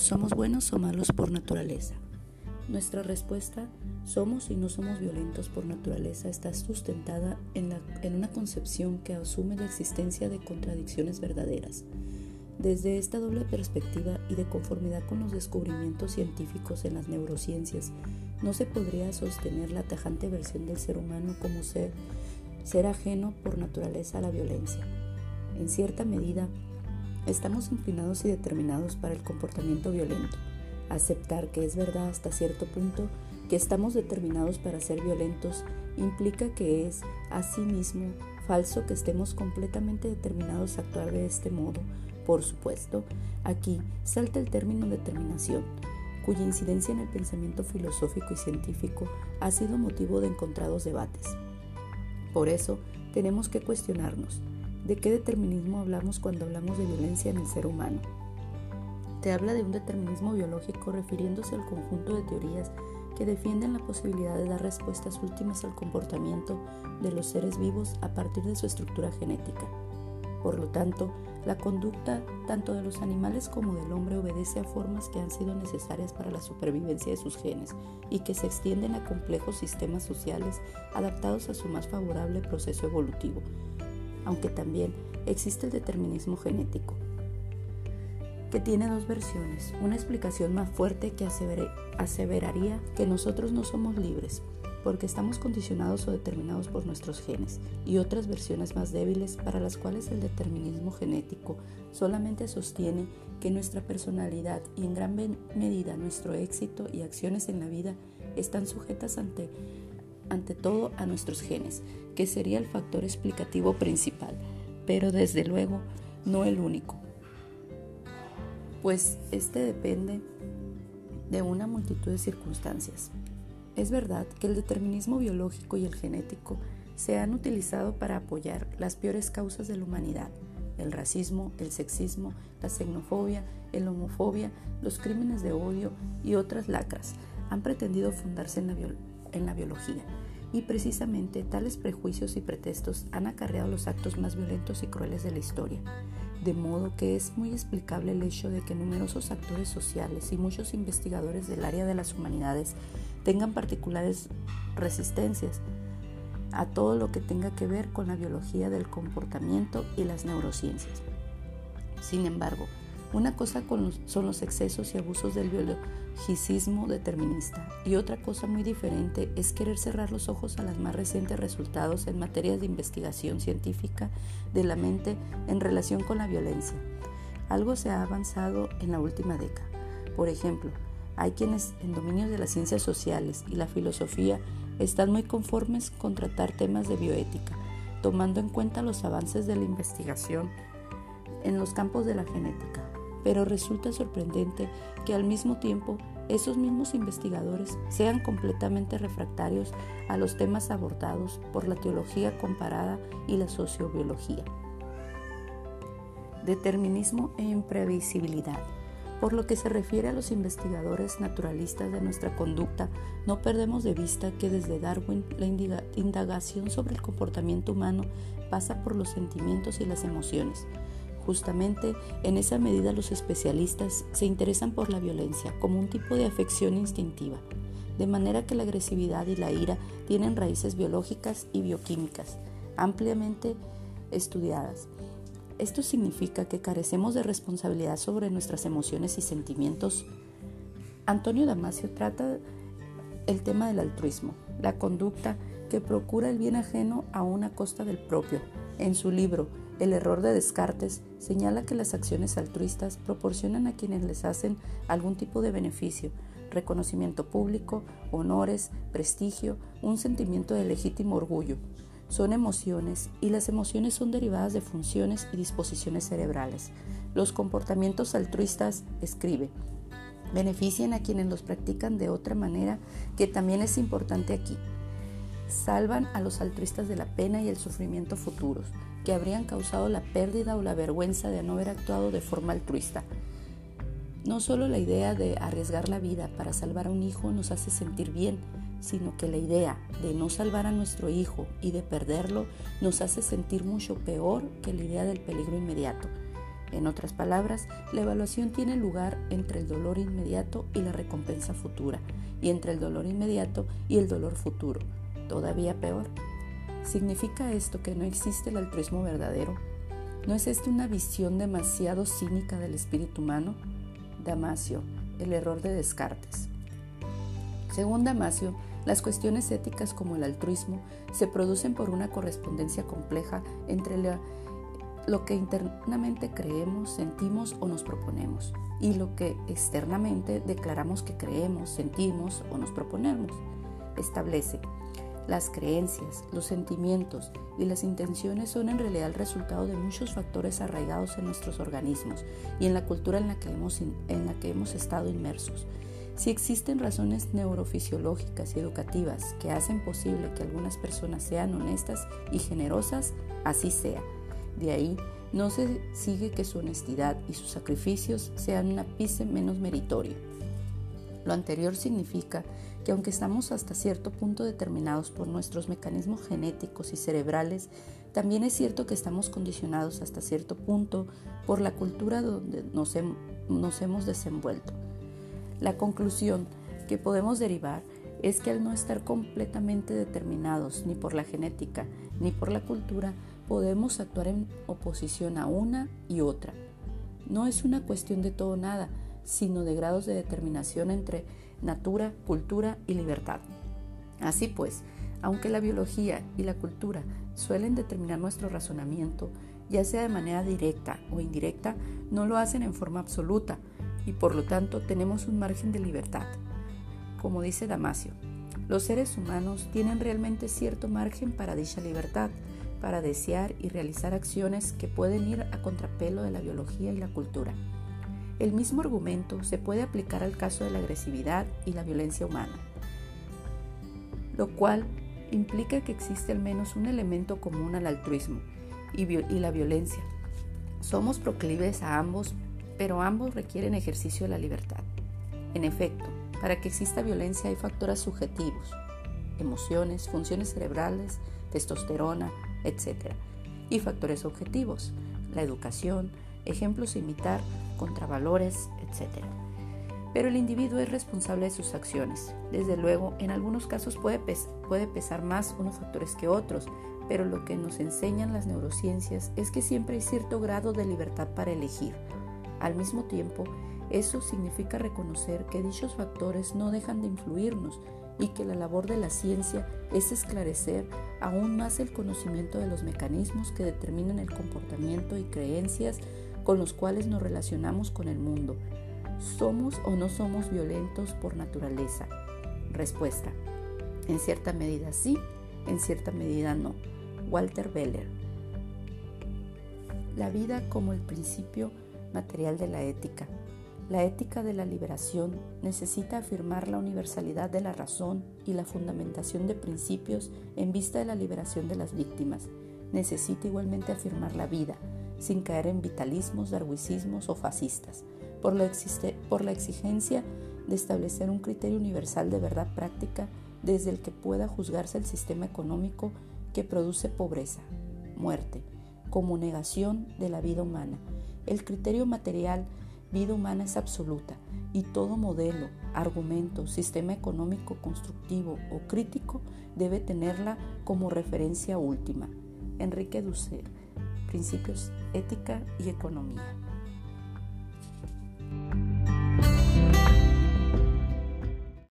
¿Somos buenos o malos por naturaleza? Nuestra respuesta, somos y no somos violentos por naturaleza, está sustentada en, una concepción que asume la existencia de contradicciones verdaderas. Desde esta doble perspectiva y de conformidad con los descubrimientos científicos en las neurociencias, no se podría sostener la tajante versión del ser humano como ser ajeno por naturaleza a la violencia. En cierta medida, Estamos inclinados y determinados para el comportamiento violento. Aceptar que es verdad hasta cierto punto que estamos determinados para ser violentos implica que es, asimismo, falso que estemos completamente determinados a actuar de este modo. Por supuesto, aquí salta el término determinación, cuya incidencia en el pensamiento filosófico y científico ha sido motivo de encontrados debates. Por eso, tenemos que cuestionarnos, ¿De qué determinismo hablamos cuando hablamos de violencia en el ser humano? Te habla de un determinismo biológico refiriéndose al conjunto de teorías que defienden la posibilidad de dar respuestas últimas al comportamiento de los seres vivos a partir de su estructura genética. Por lo tanto, la conducta tanto de los animales como del hombre obedece a formas que han sido necesarias para la supervivencia de sus genes y que se extienden a complejos sistemas sociales adaptados a su más favorable proceso evolutivo, aunque también existe el determinismo genético, que tiene dos versiones, una explicación más fuerte que aseveraría que nosotros no somos libres, porque estamos condicionados o determinados por nuestros genes, y otras versiones más débiles para las cuales el determinismo genético solamente sostiene que nuestra personalidad y en gran medida nuestro éxito y acciones en la vida están sujetas ante ante todo a nuestros genes, que sería el factor explicativo principal, pero desde luego no el único, pues este depende de una multitud de circunstancias. Es verdad que el determinismo biológico y el genético se han utilizado para apoyar las peores causas de la humanidad, el racismo, el sexismo, la xenofobia, la homofobia, los crímenes de odio y otras lacras. Han pretendido fundarse en la biología y precisamente tales prejuicios y pretextos han acarreado los actos más violentos y crueles de la historia, de modo que es muy explicable el hecho de que numerosos actores sociales y muchos investigadores del área de las humanidades tengan particulares resistencias a todo lo que tenga que ver con la biología del comportamiento y las neurociencias. Sin embargo, una cosa son los excesos y abusos del biologicismo determinista y otra cosa muy diferente es querer cerrar los ojos a los más recientes resultados en materia de investigación científica de la mente en relación con la violencia. Algo se ha avanzado en la última década. Por ejemplo, hay quienes en dominios de las ciencias sociales y la filosofía están muy conformes con tratar temas de bioética, tomando en cuenta los avances de la investigación en los campos de la genética, pero resulta sorprendente que al mismo tiempo esos mismos investigadores sean completamente refractarios a los temas abordados por la teología comparada y la sociobiología. Determinismo e imprevisibilidad. Por lo que se refiere a los investigadores naturalistas de nuestra conducta, no perdemos de vista que desde Darwin la indagación sobre el comportamiento humano pasa por los sentimientos y las emociones, Justamente en esa medida los especialistas se interesan por la violencia como un tipo de afección instintiva, de manera que la agresividad y la ira tienen raíces biológicas y bioquímicas ampliamente estudiadas. Esto significa que carecemos de responsabilidad sobre nuestras emociones y sentimientos. Antonio Damasio trata el tema del altruismo, la conducta que procura el bien ajeno a una costa del propio. En su libro el error de Descartes señala que las acciones altruistas proporcionan a quienes les hacen algún tipo de beneficio, reconocimiento público, honores, prestigio, un sentimiento de legítimo orgullo. Son emociones y las emociones son derivadas de funciones y disposiciones cerebrales. Los comportamientos altruistas, escribe, benefician a quienes los practican de otra manera que también es importante aquí. Salvan a los altruistas de la pena y el sufrimiento futuros que habrían causado la pérdida o la vergüenza de no haber actuado de forma altruista. No solo la idea de arriesgar la vida para salvar a un hijo nos hace sentir bien, sino que la idea de no salvar a nuestro hijo y de perderlo nos hace sentir mucho peor que la idea del peligro inmediato. En otras palabras, la evaluación tiene lugar entre el dolor inmediato y la recompensa futura, y entre el dolor inmediato y el dolor futuro. Todavía peor. ¿Significa esto que no existe el altruismo verdadero? ¿No es esta una visión demasiado cínica del espíritu humano? Damasio, el error de Descartes. Según Damasio, las cuestiones éticas como el altruismo se producen por una correspondencia compleja entre lo que internamente creemos, sentimos o nos proponemos y lo que externamente declaramos que creemos, sentimos o nos proponemos. Establece las creencias, los sentimientos y las intenciones son en realidad el resultado de muchos factores arraigados en nuestros organismos y en la cultura en la que hemos, en la que hemos estado inmersos. Si existen razones neurofisiológicas y educativas que hacen posible que algunas personas sean honestas y generosas, así sea. De ahí no se sigue que su honestidad y sus sacrificios sean un ápice menos meritorio. Lo anterior significa que aunque estamos hasta cierto punto determinados por nuestros mecanismos genéticos y cerebrales, también es cierto que estamos condicionados hasta cierto punto por la cultura donde nos, hemos desenvuelto. La conclusión que podemos derivar es que al no estar completamente determinados ni por la genética ni por la cultura, podemos actuar en oposición a una y otra. No es una cuestión de todo nada, sino de grados de determinación entre natura, cultura y libertad. Así pues, aunque la biología y la cultura suelen determinar nuestro razonamiento, ya sea de manera directa o indirecta, no lo hacen en forma absoluta, y por lo tanto tenemos un margen de libertad. Como dice Damasio, los seres humanos tienen realmente cierto margen para dicha libertad, para desear y realizar acciones que pueden ir a contrapelo de la biología y la cultura. El mismo argumento se puede aplicar al caso de la agresividad y la violencia humana, lo cual implica que existe al menos un elemento común al altruismo y, la violencia. Somos proclives a ambos pero ambos requieren ejercicio de la libertad. En efecto, para que exista violencia hay factores subjetivos, emociones, funciones cerebrales, testosterona, etc. Y factores objetivos, la educación, ejemplos a imitar, contravalores, etc. Pero el individuo es responsable de sus acciones. Desde luego, en algunos casos puede, puede pesar más unos factores que otros, pero lo que nos enseñan las neurociencias es que siempre hay cierto grado de libertad para elegir al mismo tiempo, eso significa reconocer que dichos factores no dejan de influirnos y que la labor de la ciencia es esclarecer aún más el conocimiento de los mecanismos que determinan el comportamiento y creencias con los cuales nos relacionamos con el mundo. ¿Somos o no somos violentos por naturaleza? Respuesta. En cierta medida sí, en cierta medida no. Walter Beller. La vida como el principio material de la ética. La ética de la liberación necesita afirmar la universalidad de la razón y la fundamentación de principios en vista de la liberación de las víctimas. Necesita igualmente afirmar la vida, sin caer en vitalismos, darwicismos o fascistas, por la, por la exigencia de establecer un criterio universal de verdad práctica desde el que pueda juzgarse el sistema económico que produce pobreza, muerte, como negación de la vida humana el criterio material vida humana es absoluta y todo modelo, argumento, sistema económico constructivo o crítico debe tenerla como referencia última. Enrique Dussel, Principios, Ética y Economía.